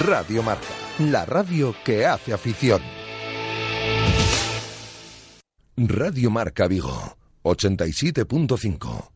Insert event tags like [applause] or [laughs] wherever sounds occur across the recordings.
Radio Marca, la radio que hace afición. Radio Marca Vigo, 87.5.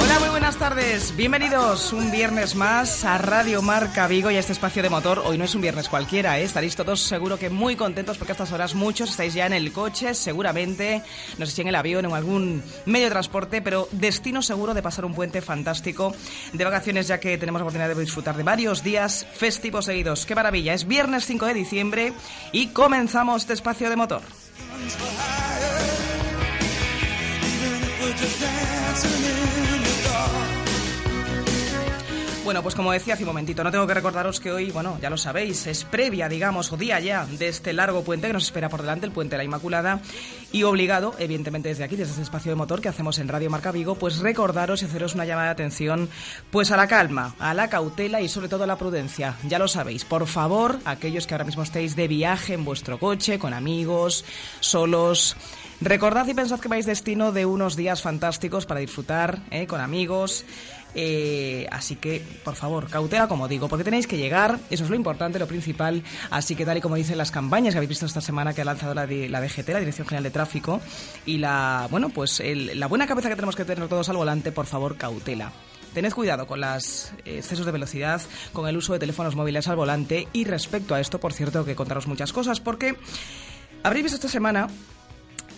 Hola, muy buenas tardes. Bienvenidos un viernes más a Radio Marca Vigo y a este espacio de motor. Hoy no es un viernes cualquiera, ¿eh? estaréis todos seguro que muy contentos porque a estas horas muchos estáis ya en el coche, seguramente, no sé si en el avión o en algún medio de transporte, pero destino seguro de pasar un puente fantástico de vacaciones ya que tenemos la oportunidad de disfrutar de varios días festivos seguidos. ¡Qué maravilla! Es viernes 5 de diciembre y comenzamos este espacio de motor. Even if we're just dancing in Bueno, pues como decía hace un momentito, no tengo que recordaros que hoy, bueno, ya lo sabéis, es previa, digamos, o día ya de este largo puente que nos espera por delante, el puente de la Inmaculada, y obligado, evidentemente desde aquí, desde este espacio de motor que hacemos en Radio Marca Vigo, pues recordaros y haceros una llamada de atención, pues a la calma, a la cautela y sobre todo a la prudencia. Ya lo sabéis, por favor, aquellos que ahora mismo estéis de viaje en vuestro coche, con amigos, solos, Recordad y pensad que vais destino de unos días fantásticos para disfrutar ¿eh? con amigos. Eh, así que, por favor, cautela, como digo, porque tenéis que llegar, eso es lo importante, lo principal. Así que, tal y como dicen las campañas que habéis visto esta semana que ha lanzado la, la DGT, la Dirección General de Tráfico, y la, bueno, pues la buena cabeza que tenemos que tener todos al volante, por favor, cautela. Tened cuidado con los excesos de velocidad, con el uso de teléfonos móviles al volante y respecto a esto, por cierto, que contaros muchas cosas porque habréis visto esta semana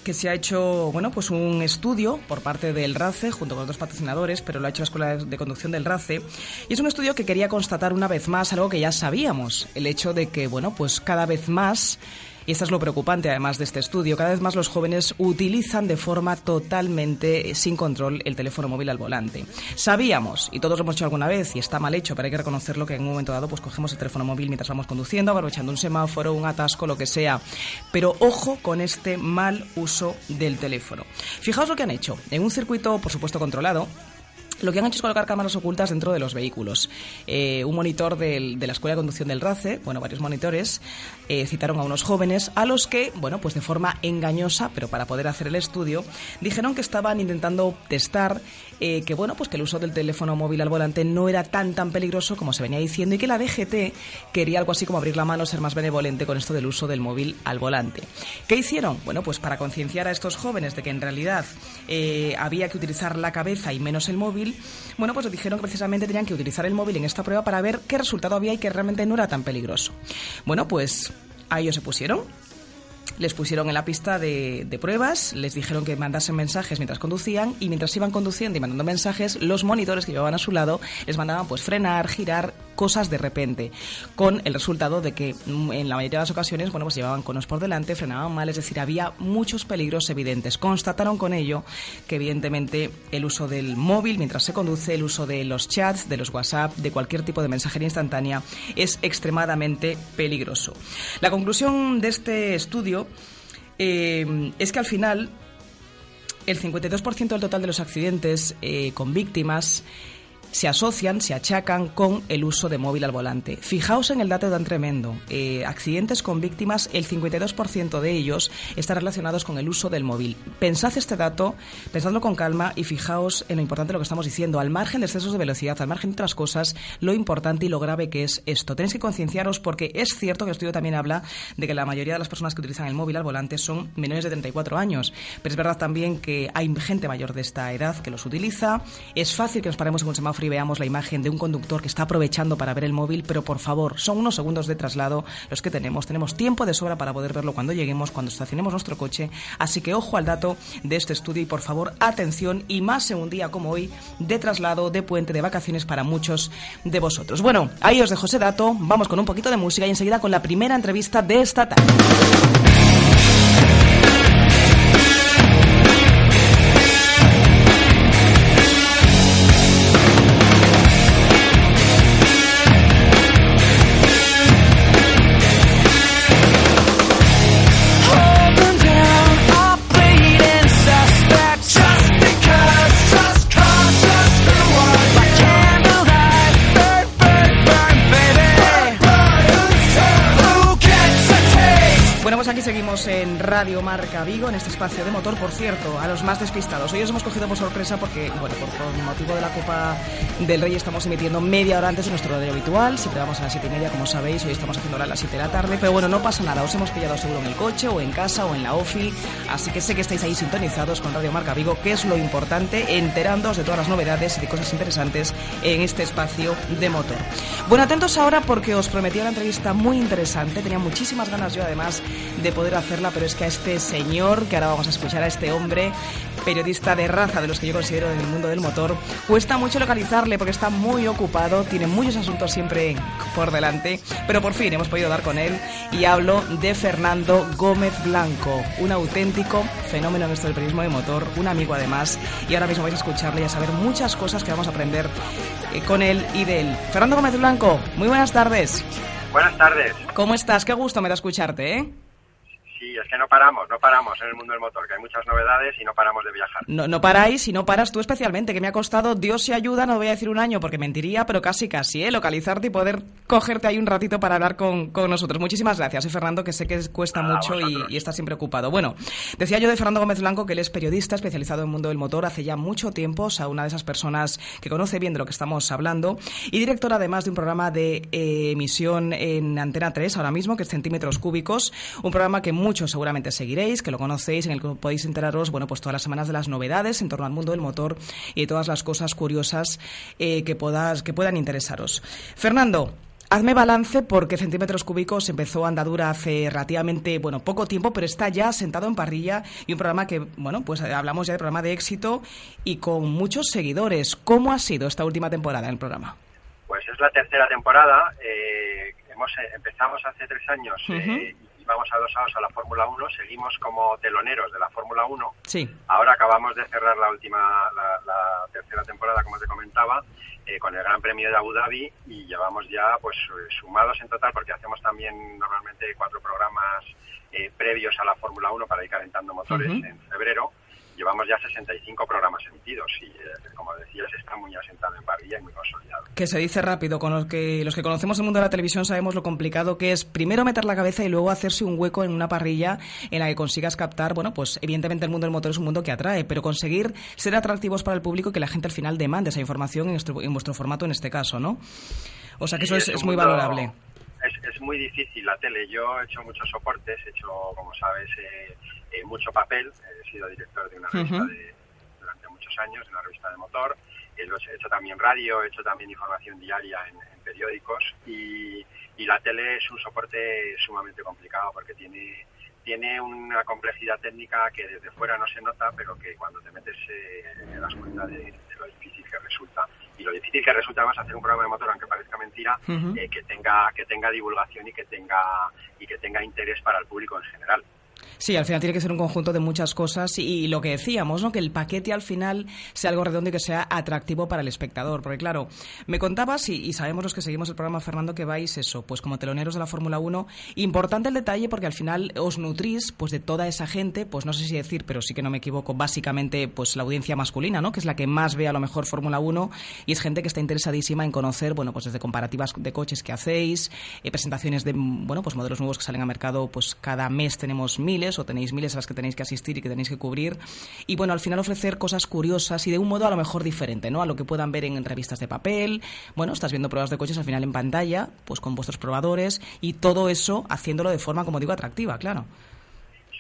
que se ha hecho bueno pues un estudio por parte del RACE junto con otros patrocinadores, pero lo ha hecho la Escuela de Conducción del RACE. Y es un estudio que quería constatar una vez más algo que ya sabíamos, el hecho de que bueno pues cada vez más y esto es lo preocupante además de este estudio. Cada vez más los jóvenes utilizan de forma totalmente sin control el teléfono móvil al volante. Sabíamos, y todos lo hemos hecho alguna vez, y está mal hecho, pero hay que reconocerlo que en un momento dado pues cogemos el teléfono móvil mientras vamos conduciendo, aprovechando un semáforo, un atasco, lo que sea. Pero ojo con este mal uso del teléfono. Fijaos lo que han hecho. En un circuito, por supuesto, controlado, lo que han hecho es colocar cámaras ocultas dentro de los vehículos. Eh, un monitor de la Escuela de Conducción del RACE, bueno, varios monitores, eh, citaron a unos jóvenes a los que, bueno, pues de forma engañosa, pero para poder hacer el estudio, dijeron que estaban intentando testar eh, que, bueno, pues que el uso del teléfono móvil al volante no era tan tan peligroso como se venía diciendo y que la DGT quería algo así como abrir la mano, ser más benevolente con esto del uso del móvil al volante. ¿Qué hicieron? Bueno, pues para concienciar a estos jóvenes de que en realidad había que utilizar la cabeza y menos el móvil, bueno, pues dijeron que precisamente tenían que utilizar el móvil en esta prueba para ver qué resultado había y que realmente no era tan peligroso. Bueno, pues a ellos se pusieron les pusieron en la pista de, pruebas, les dijeron que mandasen mensajes mientras conducían y mientras iban conduciendo y mandando mensajes, los monitores que llevaban a su lado les mandaban pues frenar, girar, cosas de repente, con el resultado de que mm, en la mayoría de las ocasiones, bueno, pues llevaban conos por delante, frenaban mal, es decir, había muchos peligros evidentes. Constataron con ello que evidentemente el uso del móvil mientras se conduce, el uso de los chats, de los WhatsApp, de cualquier tipo de mensajería instantánea es extremadamente peligroso. La conclusión de este estudio eh, es que al final el 52% del total de los accidentes eh, con víctimas se asocian, se achacan con el uso de móvil al volante. Fijaos en el dato tan tremendo. Eh, accidentes con víctimas, el 52% de ellos están relacionados con el uso del móvil. Pensad este dato, pensadlo con calma y fijaos en lo importante de lo que estamos diciendo. Al margen de excesos de velocidad, al margen de otras cosas, lo importante y lo grave que es esto. Tenéis que concienciaros porque es cierto que el estudio también habla de que la mayoría de las personas que utilizan el móvil al volante son menores de 34 años. Pero es verdad también que hay gente mayor de esta edad que los utiliza. Es fácil que nos paremos en un semáforo y veamos la imagen de un conductor que está aprovechando para ver el móvil, pero por favor, son unos segundos de traslado los que tenemos. Tenemos tiempo de sobra para poder verlo cuando lleguemos, cuando estacionemos nuestro coche. Así que ojo al dato de este estudio y por favor, atención y más en un día como hoy de traslado, de puente, de vacaciones para muchos de vosotros. Bueno, ahí os dejo ese dato. Vamos con un poquito de música y enseguida con la primera entrevista de esta tarde. Seguimos en Radio Marca Vigo, en este espacio de motor, por cierto, a los más despistados. Hoy os hemos cogido por sorpresa porque, bueno, por, motivo de la Copa del Rey estamos emitiendo media hora antes de nuestro horario habitual. Siempre vamos a las siete y media, como sabéis, hoy estamos haciendo a las 7 de la tarde, pero bueno, no pasa nada, os hemos pillado seguro en el coche o en casa o en la OFI, así que sé que estáis ahí sintonizados con Radio Marca Vigo, que es lo importante, enterándoos de todas las novedades y de cosas interesantes en este espacio de motor. Bueno, atentos ahora porque os prometí una entrevista muy interesante, tenía muchísimas ganas yo además de poder pero es que a este señor, que ahora vamos a escuchar a este hombre, periodista de raza de los que yo considero en el mundo del motor, cuesta mucho localizarle porque está muy ocupado, tiene muchos asuntos siempre por delante, pero por fin hemos podido dar con él y hablo de Fernando Gómez Blanco, un auténtico fenómeno en esto del periodismo de motor, un amigo además, y ahora mismo vais a escucharle y a saber muchas cosas que vamos a aprender eh, con él y de él. Fernando Gómez Blanco, muy buenas tardes. Buenas tardes. ¿Cómo estás? Qué gusto me da escucharte, ¿eh? Sí, es que no paramos, no paramos en el mundo del motor, que hay muchas novedades y no paramos de viajar. No, no paráis y no paras tú especialmente, que me ha costado, Dios se ayuda, no voy a decir un año porque mentiría, pero casi casi, ¿eh? Localizarte y poder cogerte ahí un ratito para hablar con, nosotros. Muchísimas gracias, ¿eh, Fernando, que sé que cuesta mucho y, y está siempre ocupado. Bueno, decía yo de Fernando Gómez Blanco que él es periodista especializado en el mundo del motor hace ya mucho tiempo, o sea, una de esas personas que conoce bien de lo que estamos hablando, y director además de un programa de eh, emisión en Antena 3 ahora mismo, que es Centímetros Cúbicos, un programa que muchos seguramente se seguiréis, que lo conocéis, en el que podéis enteraros, bueno, pues todas las semanas de las novedades en torno al mundo del motor y de todas las cosas curiosas eh, que, podas, que puedan interesaros. Fernando, Hazme balance porque Centímetros Cúbicos empezó andadura hace relativamente, bueno, poco tiempo, pero está ya sentado en parrilla y un programa que, bueno, pues hablamos ya de programa de éxito y con muchos seguidores. ¿Cómo ha sido esta última temporada en el programa? Pues es la tercera temporada. Eh, hemos, eh, empezamos hace tres años vamos adosados a la Fórmula 1, seguimos como teloneros de la Fórmula 1. Sí. Ahora acabamos de cerrar la última, la, tercera temporada, como te comentaba, eh, con el Gran Premio de Abu Dhabi y llevamos ya, pues, sumados en total, porque hacemos también normalmente cuatro programas eh, previos a la Fórmula 1 para ir calentando motores en febrero llevamos ya 65 programas emitidos y, eh, como decías, está muy asentado en parrilla y muy consolidado. Que se dice rápido, con los que, los que conocemos el mundo de la televisión sabemos lo complicado que es primero meter la cabeza y luego hacerse un hueco en una parrilla en la que consigas captar, bueno, pues evidentemente el mundo del motor es un mundo que atrae, pero conseguir ser atractivos para el público y que la gente al final demande esa información en, vuestro, formato en este caso, ¿no? O sea que eso es, muy valorable. Es, muy difícil la tele. Yo he hecho muchos soportes, he hecho, como sabes, eh, eh, mucho papel. He sido director de una revista durante muchos años, de una revista de motor. he hecho también radio, he hecho también información diaria en, periódicos y, la tele es un soporte sumamente complicado porque tiene tiene una complejidad técnica que desde fuera no se nota, pero que cuando te metes eh, te das cuenta de, lo difícil que resulta. Y lo difícil que resulta más hacer un programa de motor, aunque parezca mentira, eh, que tenga que tenga divulgación y que tenga y que tenga interés para el público en general. Sí, al final tiene que ser un conjunto de muchas cosas y, lo que decíamos, ¿no? que el paquete al final sea algo redondo y que sea atractivo para el espectador. Porque claro, me contabas, y, sabemos los que seguimos el programa, Fernando, que vais eso, pues como teloneros de la Fórmula 1. Importante el detalle porque al final os nutrís pues de toda esa gente, pues no sé si decir, pero sí que no me equivoco, básicamente pues la audiencia masculina, ¿no? que es la que más ve a lo mejor Fórmula 1 y es gente que está interesadísima en conocer, bueno, pues desde comparativas de coches que hacéis, eh, presentaciones de, bueno, pues modelos nuevos que salen a mercado, pues cada mes tenemos miles o tenéis miles a las que tenéis que asistir y que tenéis que cubrir. Y bueno, al final ofrecer cosas curiosas y de un modo a lo mejor diferente, ¿no? A lo que puedan ver en revistas de papel. Bueno, estás viendo pruebas de coches al final en pantalla, pues con vuestros probadores y todo eso haciéndolo de forma, como digo, atractiva, claro.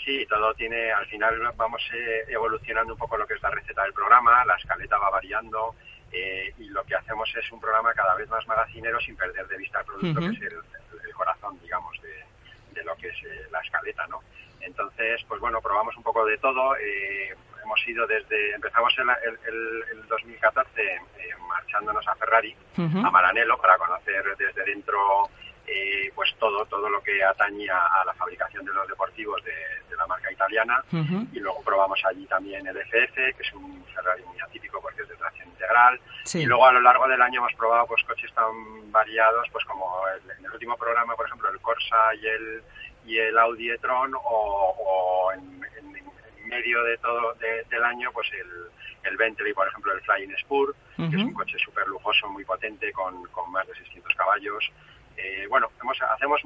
Sí, todo tiene, al final vamos eh, evolucionando un poco lo que es la receta del programa, la escaleta va variando, eh, y lo que hacemos es un programa cada vez más magacinero sin perder de vista el producto, que es el, corazón, digamos, de, lo que es eh, la escaleta, ¿no? Entonces, pues bueno, probamos un poco de todo. Eh, hemos ido desde, empezamos el, el, 2014 marchándonos a Ferrari, a Maranello, para conocer desde dentro eh, pues todo todo lo que atañía a la fabricación de los deportivos de, la marca italiana. Y luego probamos allí también el FF que es un Ferrari muy atípico porque es de tracción integral. Y luego a lo largo del año hemos probado pues coches tan variados pues como en el último programa por ejemplo el Corsa y el y el Audi e-tron o, en, medio de todo del año pues el el Bentley, por ejemplo, el Flying Spur, que es un coche súper lujoso, muy potente, con, con más de 600 caballos. Eh, bueno, hacemos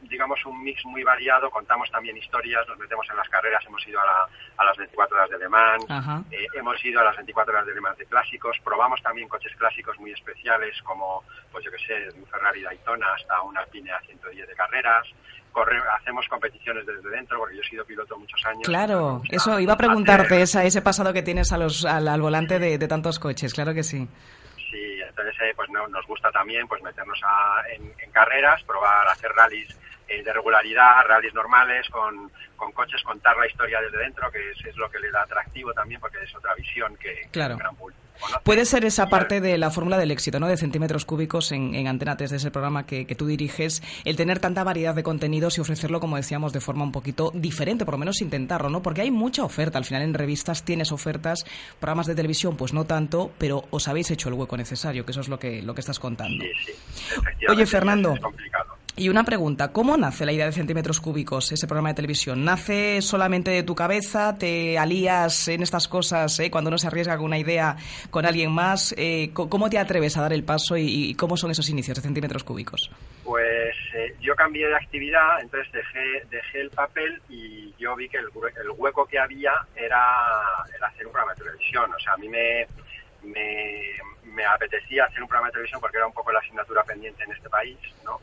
digamos un mix muy variado, contamos también historias, nos metemos en las carreras, hemos ido a, las 24 horas de Le Mans, eh, hemos ido a las 24 horas de Le Mans de clásicos, probamos también coches clásicos muy especiales como, pues yo que sé, de un Ferrari Daytona hasta un Alpine A110 de carreras, hacemos competiciones desde dentro, porque yo he sido piloto muchos años. Claro, eso iba a preguntarte, ese pasado que tienes a los, al, volante de tantos coches, claro que sí entonces eh, pues nos gusta también pues meternos en, carreras, probar hacer rallies eh, de regularidad, rallies normales con, coches, contar la historia desde dentro, que es, lo que le da atractivo también porque es otra visión que, claro. gran público. Puede ser esa parte de la fórmula del éxito, ¿no? De centímetros cúbicos en, en Antena 3 de ese programa que, tú diriges, el tener tanta variedad de contenidos y ofrecerlo, como decíamos, de forma un poquito diferente, por lo menos intentarlo, ¿no? Porque hay mucha oferta. Al final en revistas tienes ofertas, programas de televisión, pues no tanto, pero os habéis hecho el hueco necesario, que eso es lo que, lo que estás contando. Sí, sí. Oye, Fernando. Y una pregunta, ¿cómo nace la idea de centímetros cúbicos, ese programa de televisión? ¿Nace solamente de tu cabeza? ¿Te alías en estas cosas eh, cuando uno se arriesga con una idea con alguien más? Eh, ¿Cómo te atreves a dar el paso y, cómo son esos inicios de centímetros cúbicos? Pues eh, yo cambié de actividad, entonces dejé, dejé el papel y yo vi que el, hueco que había era, hacer un programa de televisión. O sea, a mí me apetecía hacer un programa de televisión porque era un poco la asignatura pendiente en este país, ¿no?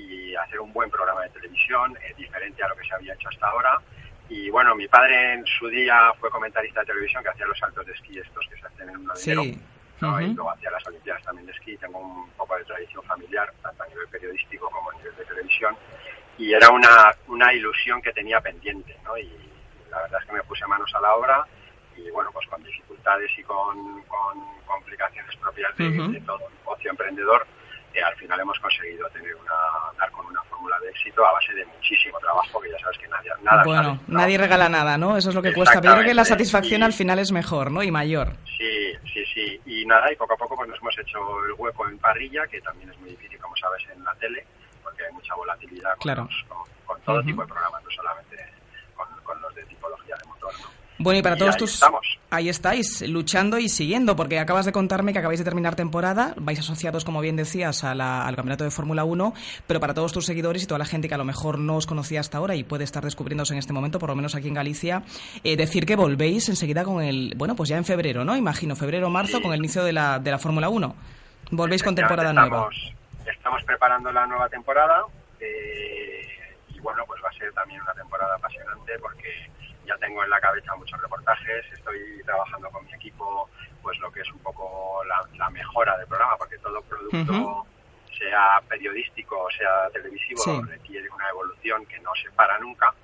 Y hacer un buen programa de televisión, eh, diferente a lo que se había hecho hasta ahora. Y bueno, mi padre en su día fue comentarista de televisión que hacía los saltos de esquí estos que se hacen en un ladero. Sí. Y luego hacía las Olimpiadas también de esquí. Tengo un poco de tradición familiar, tanto a nivel periodístico como a nivel de televisión. Y era una, una ilusión que tenía pendiente, ¿no? Y la verdad es que me puse manos a la obra y bueno, pues con dificultades y con, con complicaciones propias de, de todo negocio emprendedor, al final hemos conseguido tener una, dar con una fórmula de éxito a base de muchísimo trabajo, que ya sabes que nadie, nada Bueno, nadie regala nada, ¿no? Eso es lo que cuesta. Pero creo que la satisfacción al final es mejor, ¿no? Y mayor. Sí, sí, sí. Y nada, y poco a poco pues nos hemos hecho el hueco en parrilla, que también es muy difícil, como sabes, en la tele, porque hay mucha volatilidad con, con, todo tipo de programas, no solamente con, con los de tipología de motor, ¿no? Bueno, y para todos tus... Ahí estáis, luchando y siguiendo, porque acabas de contarme que acabáis de terminar temporada, vais asociados, como bien decías, al Campeonato de Fórmula 1, pero para todos tus seguidores y toda la gente que a lo mejor no os conocía hasta ahora y puede estar descubriéndose en este momento, por lo menos aquí en Galicia, eh, decir que volvéis enseguida con el, bueno, pues ya en febrero, ¿no? Imagino, febrero o marzo, con el inicio de la, de la Fórmula 1. Volvéis con temporada nueva. Estamos preparando la nueva temporada eh, y bueno, pues va a ser también una temporada apasionante porque ya tengo en la cabeza muchos reportajes, estoy trabajando con mi equipo pues lo que es un poco la, mejora del programa, porque todo producto, sea periodístico o sea televisivo, requiere una evolución que no se para nunca.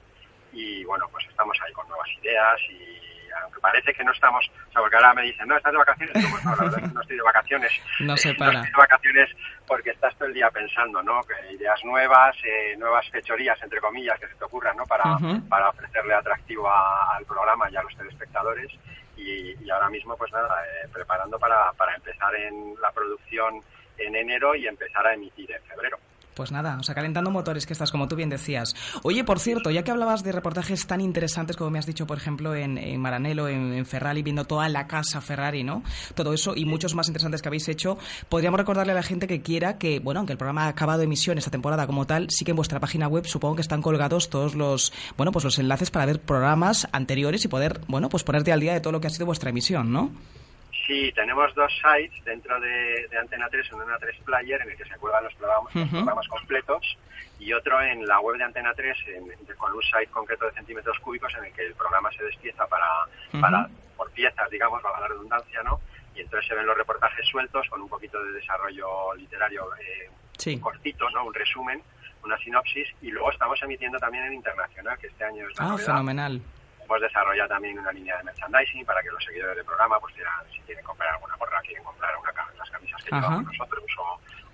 Y bueno, pues estamos ahí con nuevas ideas y aunque parece que no estamos, o sea, porque ahora me dicen, no, estás de vacaciones, pues no, la verdad es que no estoy de vacaciones. [laughs] No se para. No estoy de vacaciones porque estás todo el día pensando, ¿no? Que ideas nuevas, eh, nuevas fechorías, entre comillas, que se te ocurran, ¿no? Para, para ofrecerle atractivo al programa y a los telespectadores. Y, y ahora mismo, pues nada, eh, preparando para, para empezar en la producción en enero y empezar a emitir en febrero. Pues nada, o sea, calentando motores que estás, como tú bien decías. Oye, por cierto, ya que hablabas de reportajes tan interesantes como me has dicho, por ejemplo, en, en Maranello, en, Ferrari, viendo toda la casa Ferrari, ¿no? Todo eso y muchos más interesantes que habéis hecho, podríamos recordarle a la gente que quiera que, bueno, aunque el programa ha acabado de emisión esta temporada como tal, sí que en vuestra página web supongo que están colgados todos los, bueno, pues los enlaces para ver programas anteriores y poder, bueno, pues ponerte al día de todo lo que ha sido vuestra emisión, ¿no? Sí, tenemos dos sites dentro de, Antena 3, uno en Antena 3 Player, en el que se cuelgan los programas, completos, y otro en la web de Antena 3, con un site concreto de centímetros cúbicos, en el que el programa se despieza para, para por piezas, digamos, para la redundancia, ¿no? y entonces se ven los reportajes sueltos con un poquito de desarrollo literario eh, cortito, ¿no? Un resumen, una sinopsis, y luego estamos emitiendo también en internacional, que este año es la Ah, fenomenal. Hemos desarrollado también una línea de merchandising para que los seguidores del programa, pues si quieren comprar alguna gorra, quieren comprar una, las camisas que llevamos nosotros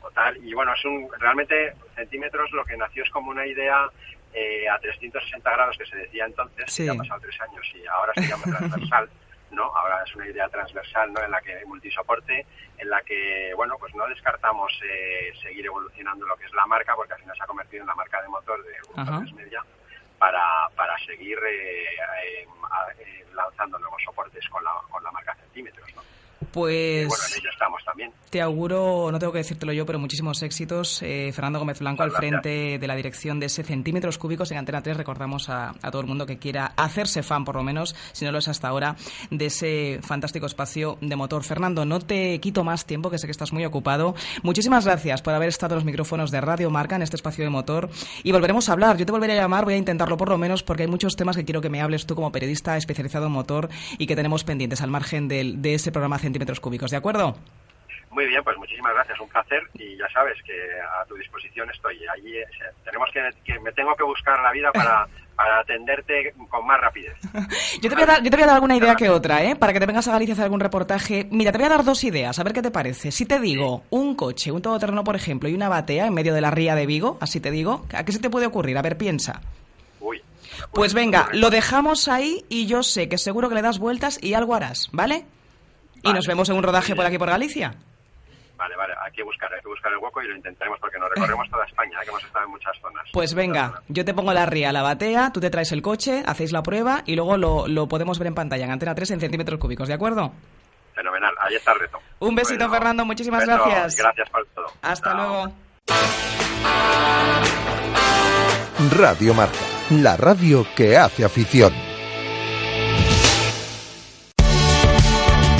o, tal. Y bueno, es un, realmente centímetros lo que nació es como una idea eh, a 360 grados que se decía entonces, ya han pasado tres años y ahora se llama transversal. [laughs] ¿no? Ahora es una idea transversal, ¿no? En la que hay multisoporte, en la que, bueno, pues no descartamos eh, seguir evolucionando lo que es la marca, porque al final se ha convertido en la marca de motor de Grupo Media, para, para seguir eh, eh, lanzando nuevos soportes con la, con la marca Centímetros, ¿no? Pues. bueno, en ello estamos también. Te auguro, no tengo que decírtelo yo, pero muchísimos éxitos. Eh, Fernando Gómez Blanco al frente de la dirección de ese Centímetros Cúbicos en Antena 3. Recordamos a, todo el mundo que quiera hacerse fan, por lo menos, si no lo es hasta ahora, de ese fantástico espacio de motor. Fernando, no te quito más tiempo, que sé que estás muy ocupado. Muchísimas gracias por haber estado en los micrófonos de Radio Marca en este espacio de motor. Y volveremos a hablar. Yo te volveré a llamar, voy a intentarlo por lo menos, porque hay muchos temas que quiero que me hables tú como periodista especializado en motor y que tenemos pendientes al margen de, de ese programa Centímetros metros cúbicos, ¿de acuerdo? Muy bien, pues muchísimas gracias, un placer y ya sabes que a tu disposición estoy. Allí eh, tenemos que, me tengo que buscar la vida para, [laughs] atenderte con más rapidez. [laughs] yo, te voy a dar, yo te voy a dar alguna idea que otra, ¿eh? Para que te vengas a Galicia a hacer algún reportaje. Mira, te voy a dar dos ideas, a ver qué te parece. Si te digo un coche, un todoterreno, por ejemplo, y una batea en medio de la ría de Vigo, así te digo, ¿a qué se te puede ocurrir? A ver, piensa. Uy. Pues venga, lo dejamos ahí y yo sé que seguro que le das vueltas y algo harás, ¿vale? Y nos vemos en un rodaje por aquí por Galicia. Vale, vale, hay que buscar, hay que buscar el hueco y lo intentaremos porque nos recorremos toda España, ¿eh? que hemos estado en muchas zonas. Pues venga, yo te pongo la ría, la batea, tú te traes el coche, hacéis la prueba y luego lo, lo podemos ver en pantalla en Antena 3 en centímetros cúbicos, ¿de acuerdo? Fenomenal, ahí está el reto. Un besito, Fernando, muchísimas gracias. Gracias por todo. Hasta luego. Radio Marca, la radio que hace afición.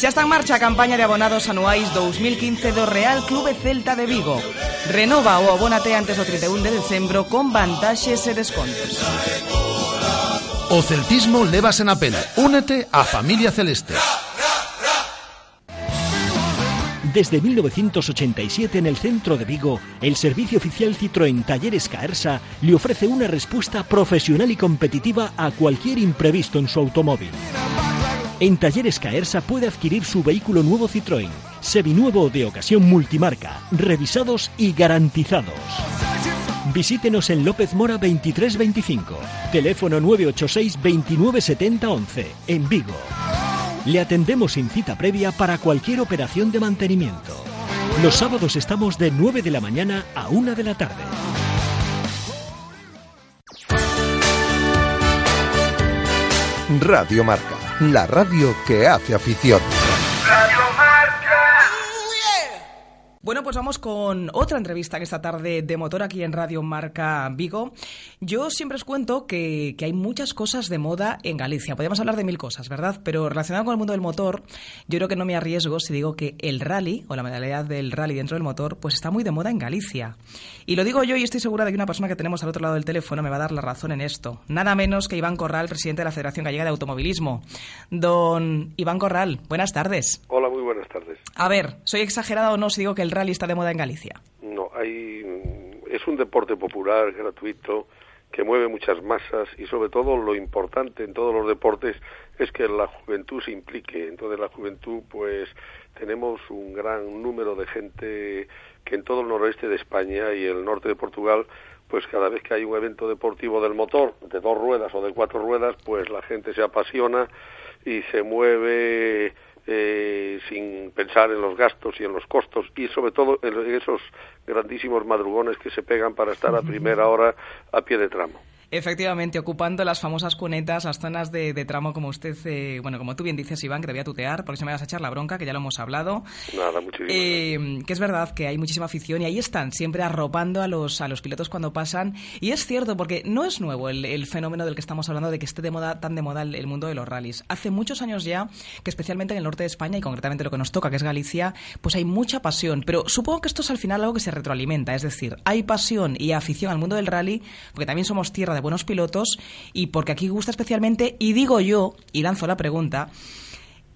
Ya está en marcha a campaña de abonados anuais 2015 do Real Clube Celta de Vigo. Renova o abónate antes do 31 de decembro con vantaxes e descontos. O celtismo levas en pena. Únete a familia celeste. Desde 1987 en el centro de Vigo, el servicio oficial Citroën Talleres Caersa le ofrece una respuesta profesional y competitiva a cualquier imprevisto en su automóvil. En Talleres Caersa puede adquirir su vehículo nuevo Citroën, seminuevo de ocasión multimarca, revisados y garantizados. Visítenos en López Mora 2325, teléfono 986 2970 11, en Vigo. Le atendemos sin cita previa para cualquier operación de mantenimiento. Los sábados estamos de 9 de la mañana a 1 de la tarde. Radio Marca la radio que hace afición. Bueno, pues vamos con otra entrevista que esta tarde de motor aquí en Radio Marca Vigo. Yo siempre os cuento que, hay muchas cosas de moda en Galicia. Podríamos hablar de mil cosas, ¿verdad? Pero relacionado con el mundo del motor, yo creo que no me arriesgo si digo que el rally o la modalidad del rally dentro del motor, pues está muy de moda en Galicia. Y lo digo yo y estoy segura de que una persona que tenemos al otro lado del teléfono me va a dar la razón en esto. Nada menos que Iván Corral, presidente de la Federación Gallega de Automovilismo. Don Iván Corral, buenas tardes. Hola, muy buenas tardes. A ver, ¿soy exagerado o no si digo que el rally está de moda en Galicia? No, hay, es un deporte popular, gratuito, que mueve muchas masas y sobre todo lo importante en todos los deportes es que la juventud se implique. Entonces la juventud pues tenemos un gran número de gente que en todo el noroeste de España y el norte de Portugal pues cada vez que hay un evento deportivo del motor, de dos ruedas o de cuatro ruedas, pues la gente se apasiona y se mueve eh, sin pensar en los gastos y en los costos y sobre todo en esos grandísimos madrugones que se pegan para estar a primera hora a pie de tramo. Efectivamente, ocupando las famosas cunetas, las zonas de, tramo, como usted, eh, bueno, como tú bien dices, Iván, que te voy a tutear, porque se me vas a echar la bronca, que ya lo hemos hablado. Nada, muchísimo. Eh, que es verdad que hay muchísima afición y ahí están, siempre arropando a los, a los pilotos cuando pasan. Y es cierto, porque no es nuevo el, fenómeno del que estamos hablando de que esté de moda, tan de moda el, mundo de los rallies. Hace muchos años ya que especialmente en el norte de España y concretamente lo que nos toca, que es Galicia, pues hay mucha pasión. Pero supongo que esto es al final algo que se retroalimenta, es decir, hay pasión y afición al mundo del rally, porque también somos tierra de buenos pilotos y porque aquí gusta especialmente, y digo yo, y lanzo la pregunta,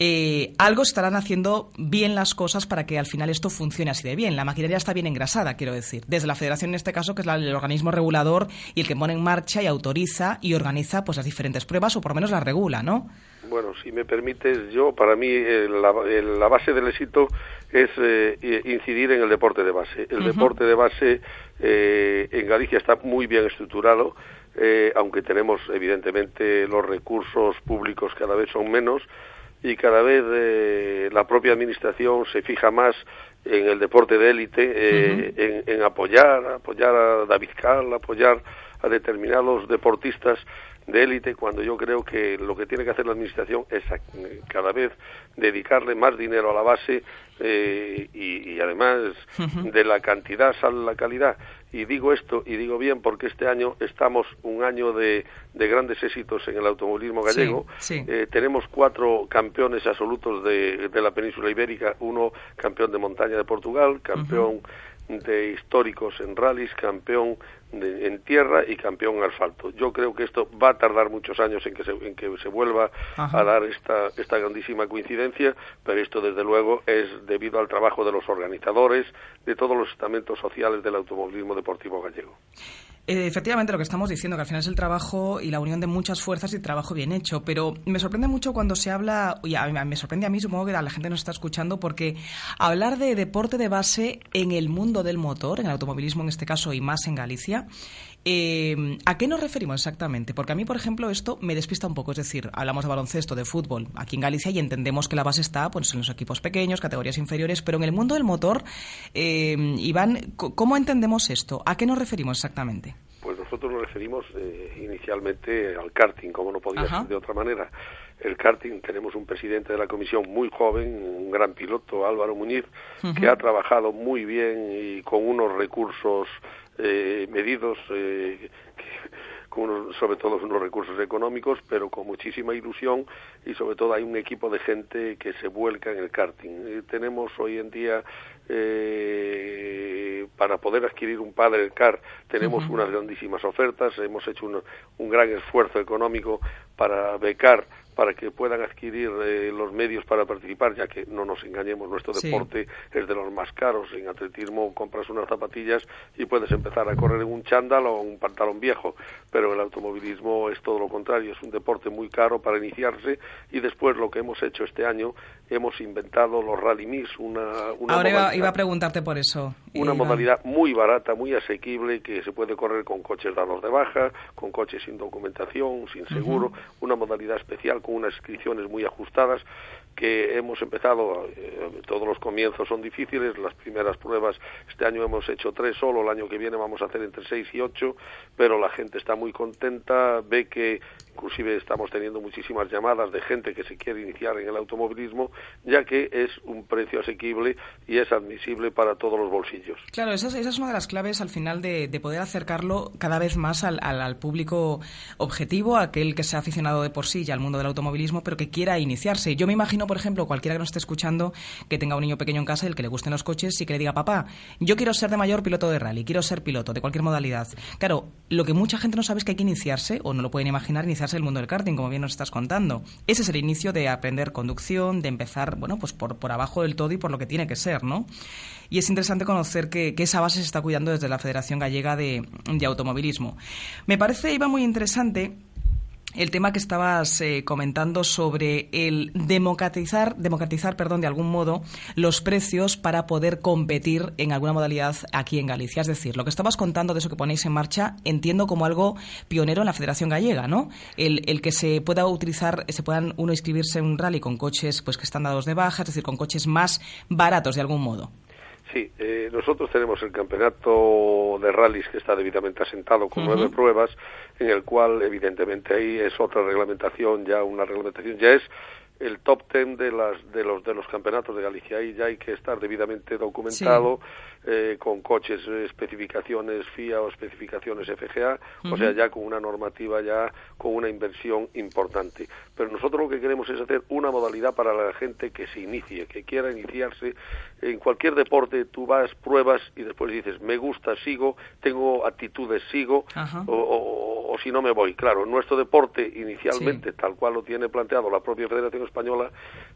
eh, algo estarán haciendo bien las cosas para que al final esto funcione así de bien. La maquinaria está bien engrasada, quiero decir. Desde la federación en este caso, que es el organismo regulador y el que pone en marcha y autoriza y organiza pues las diferentes pruebas o por lo menos las regula, ¿no? Bueno, si me permites, yo para mí eh, la, base del éxito es eh, incidir en el deporte de base. El deporte de base en Galicia está muy bien estructurado eh, aunque tenemos evidentemente los recursos públicos cada vez son menos y cada vez eh, la propia administración se fija más en el deporte de élite, eh, en, apoyar, apoyar a David Cal, apoyar a determinados deportistas de élite, cuando yo creo que lo que tiene que hacer la administración es cada vez dedicarle más dinero a la base y, y, además de la cantidad sale la calidad y digo esto y digo bien porque este año estamos un año de, de grandes éxitos en el automovilismo gallego. Eh, tenemos cuatro campeones absolutos de, de, la península ibérica, uno campeón de montaña de Portugal, campeón de históricos en rallies, campeón en tierra y campeón en asfalto. Yo creo que esto va a tardar muchos años en que se, en que se vuelva a dar esta, esta grandísima coincidencia, pero esto desde luego es debido al trabajo de los organizadores, de todos los estamentos sociales del automovilismo deportivo gallego. Eh, efectivamente, lo que estamos diciendo, que al final es el trabajo y la unión de muchas fuerzas y trabajo bien hecho, pero me sorprende mucho cuando se habla, y me sorprende a mí, supongo que a la gente nos está escuchando, porque hablar de deporte de base en el mundo del motor, en el automovilismo en este caso y más en Galicia, eh, ¿A qué nos referimos exactamente? Porque a mí, por ejemplo, esto me despista un poco. Es decir, hablamos de baloncesto, de fútbol aquí en Galicia y entendemos que la base está pues, en los equipos pequeños, categorías inferiores, pero en el mundo del motor, eh, Iván, ¿cómo entendemos esto? ¿A qué nos referimos exactamente? Pues nosotros nos referimos eh, inicialmente al karting, como no podía ser de otra manera. El karting, tenemos un presidente de la comisión muy joven, un gran piloto, Álvaro Muñiz, que ha trabajado muy bien y con unos recursos eh, medidos, eh, con sobre todo unos recursos económicos, pero con muchísima ilusión y sobre todo hay un equipo de gente que se vuelca en el karting. Eh, tenemos hoy en día eh, para poder adquirir un padre car tenemos unas grandísimas ofertas, hemos hecho un, un gran esfuerzo económico para becar para que puedan adquirir eh, los medios para participar, ya que no nos engañemos, nuestro deporte es de los más caros. En atletismo compras unas zapatillas y puedes empezar a correr en un chándal o un pantalón viejo, pero el automovilismo es todo lo contrario, es un deporte muy caro para iniciarse y después lo que hemos hecho este año, hemos inventado los Rally Mix, una, una Ahora iba, a preguntarte por eso. Una modalidad muy barata, muy asequible, que se puede correr con coches dados de baja, con coches sin documentación, sin seguro, una modalidad especial unas inscripciones muy ajustadas que hemos empezado, eh, todos los comienzos son difíciles, las primeras pruebas este año hemos hecho tres solo, el año que viene vamos a hacer entre seis y ocho, pero la gente está muy contenta, ve que inclusive estamos teniendo muchísimas llamadas de gente que se quiere iniciar en el automovilismo, ya que es un precio asequible y es admisible para todos los bolsillos. Claro, esa es, una de las claves al final de, poder acercarlo cada vez más al, al, público objetivo, aquel que sea aficionado de por sí ya al mundo del automovilismo, pero que quiera iniciarse. Yo me imagino, por ejemplo, cualquiera que nos esté escuchando que tenga un niño pequeño en casa el que le gusten los coches y que le diga, papá, yo quiero ser de mayor piloto de rally, quiero ser piloto de cualquier modalidad. Claro, lo que mucha gente no sabe es que hay que iniciarse, o no lo pueden imaginar, iniciarse el mundo del karting, como bien nos estás contando. Ese es el inicio de aprender conducción, de empezar, bueno, pues por, por abajo del todo y por lo que tiene que ser, ¿no? Y es interesante conocer que, esa base se está cuidando desde la Federación Gallega de, de Automovilismo. Me parece, Iba, muy interesante el tema que estabas eh, comentando sobre el democratizar, democratizar, perdón, de algún modo, los precios para poder competir en alguna modalidad aquí en Galicia. Es decir, lo que estabas contando de eso que ponéis en marcha, entiendo como algo pionero en la Federación Gallega, ¿no? El, el que se pueda utilizar, se puedan uno inscribirse en un rally con coches pues que están dados de baja, es decir, con coches más baratos de algún modo. Sí, eh, nosotros tenemos el campeonato de rallies que está debidamente asentado con nueve pruebas, en el cual evidentemente ahí es otra reglamentación, ya una reglamentación, ya es el top ten de las de los de los campeonatos de Galicia. Ahí ya hay que estar debidamente documentado eh, con coches eh, especificaciones FIA o especificaciones FGA o sea ya con una normativa ya con una inversión importante. Pero nosotros lo que queremos es hacer una modalidad para la gente que se inicie que quiera iniciarse en cualquier deporte. Tú vas pruebas y después dices me gusta sigo tengo actitudes sigo o, o, o, si no me voy claro nuestro deporte inicialmente tal cual lo tiene planteado la propia Federación Española,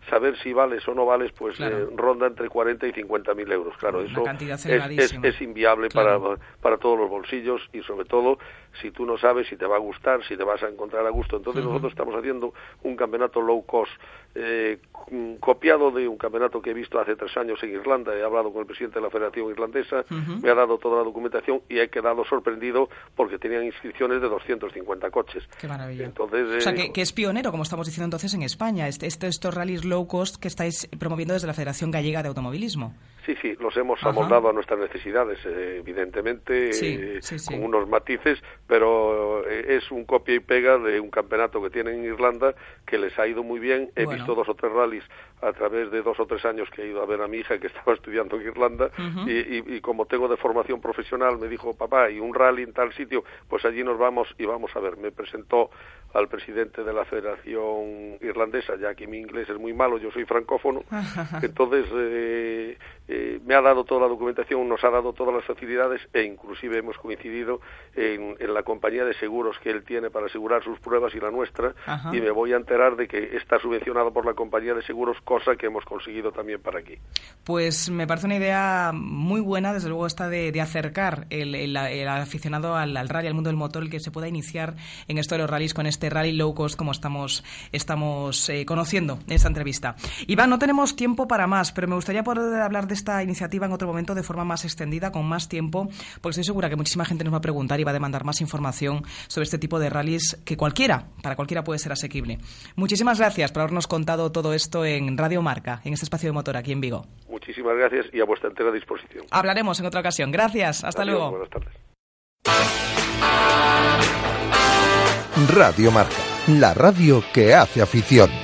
saber si vales o no vales, pues eh, ronda entre 40 y 50 mil euros. Claro, eso es, es, es, inviable para, para todos los bolsillos y sobre todo si tú no sabes si te va a gustar, si te vas a encontrar a gusto. Entonces nosotros estamos haciendo un campeonato low cost, eh, copiado de un campeonato que he visto hace tres años en Irlanda. He hablado con el presidente de la Federación Irlandesa, me ha dado toda la documentación y he quedado sorprendido porque tenían inscripciones de 250 coches. Qué maravilla. Entonces, o sea, que, que, es pionero, como estamos diciendo entonces en España, este, este, estos rallies low cost que estáis promoviendo desde la Federación Gallega de Automovilismo. Sí, sí, los hemos amoldado a nuestras necesidades, eh, evidentemente, eh, con unos matices, pero eh, es un copia y pega de un campeonato que tienen en Irlanda que les ha ido muy bien. He visto dos o tres rallies a través de dos o tres años que he ido a ver a mi hija que [laughs] estaba estudiando en Irlanda y, y, como tengo de formación profesional me dijo papá y un rally en tal sitio pues allí nos vamos y vamos a ver me presentó al presidente de la Federación Irlandesa ya que mi inglés es muy malo yo soy francófono. [laughs] Entonces eh, eh, me ha dado toda la documentación nos ha dado todas las facilidades e inclusive hemos coincidido en, en la compañía de seguros que él tiene para asegurar sus pruebas y la nuestra y me voy a enterar de que está subvencionado por la compañía de seguros cosa que hemos conseguido también para aquí. Pues me parece una idea muy buena, desde luego, esta de, de acercar el, el, el aficionado al, al, rally, al mundo del motor, el que se pueda iniciar en esto de los rallies con este rally low cost como estamos, estamos eh, conociendo en esta entrevista. Iván, no tenemos tiempo para más, pero me gustaría poder hablar de esta iniciativa en otro momento de forma más extendida, con más tiempo, porque estoy segura que muchísima gente nos va a preguntar y va a demandar más información sobre este tipo de rallies que cualquiera, para cualquiera puede ser asequible. Muchísimas gracias por habernos contado todo esto en Radio Marca, en este espacio de motor aquí en Vigo. Muchísimas gracias y a vuestra entera disposición. Hablaremos en otra ocasión. Gracias. Hasta Adiós, luego. Buenas tardes. Radio Marca, la radio que hace afición.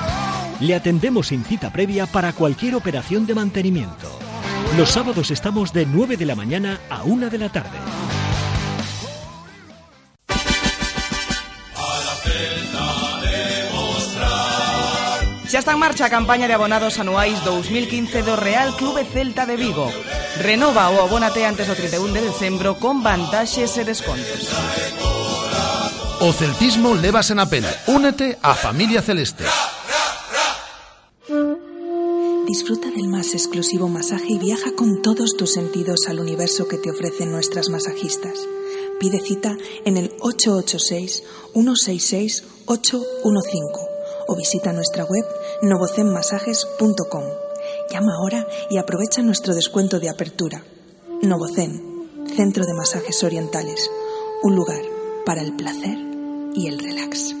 Le atendemos sin cita previa para cualquier operación de mantenimiento. Los sábados estamos de 9 de la mañana a 1 de la tarde. Xa está en marcha a campaña de abonados anuais 2015 do Real Clube Celta de Vigo. Renova o abónate antes do 31 de decembro con vantaxes e descontos. O celtismo levas na pel. Únete á familia celeste. Disfruta del más exclusivo masaje y viaja con todos tus sentidos al universo que te ofrecen nuestras masajistas. Pide cita en el 886-166-815 o visita nuestra web novocenmasajes.com. Llama ahora y aprovecha nuestro descuento de apertura. Novocen, Centro de Masajes Orientales, un lugar para el placer y el relax.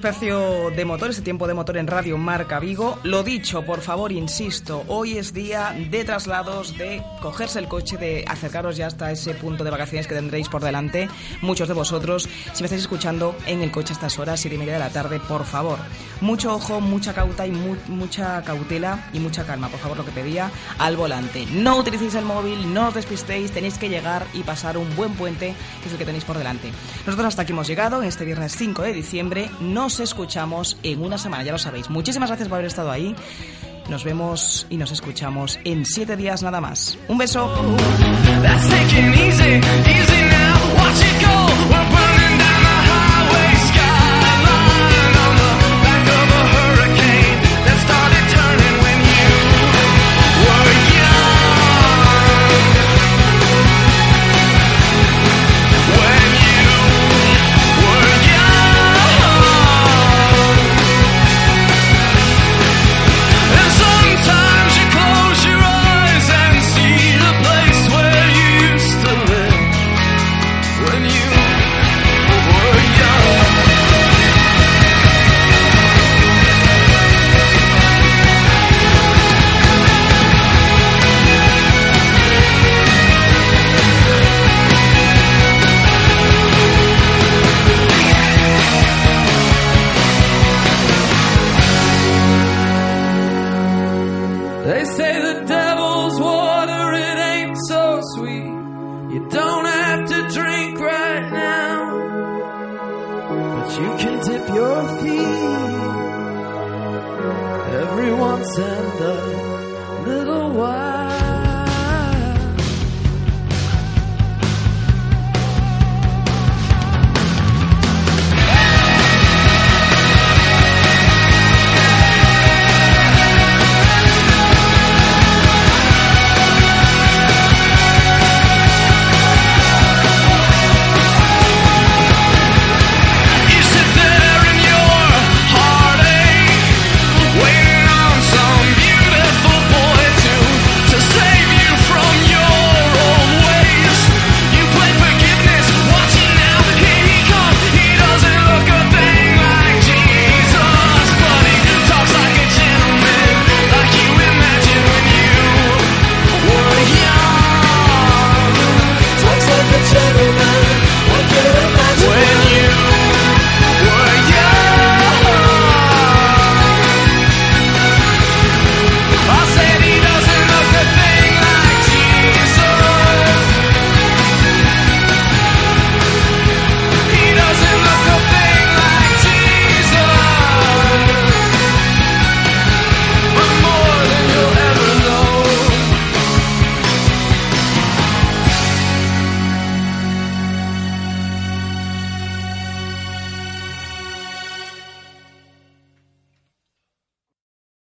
Espacio de motor, este tiempo de motor en Radio Marca Vigo. Lo dicho, por favor, insisto, hoy es día de traslados, de cogerse el coche, de acercaros ya hasta ese punto de vacaciones que tendréis por delante. Muchos de vosotros, si me estáis escuchando en el coche a estas horas, siete y media de la tarde, por favor, mucho ojo, mucha cauta y mucha cautela y mucha calma, por favor, lo que pedía al volante. No utilicéis el móvil, no os despistéis, tenéis que llegar y pasar un buen puente, que es el que tenéis por delante. Nosotros hasta aquí hemos llegado, en este viernes 5 de diciembre. Escuchamos en una semana, ya lo sabéis. Muchísimas gracias por haber estado ahí. Nos vemos y nos escuchamos en siete días nada más. Un beso.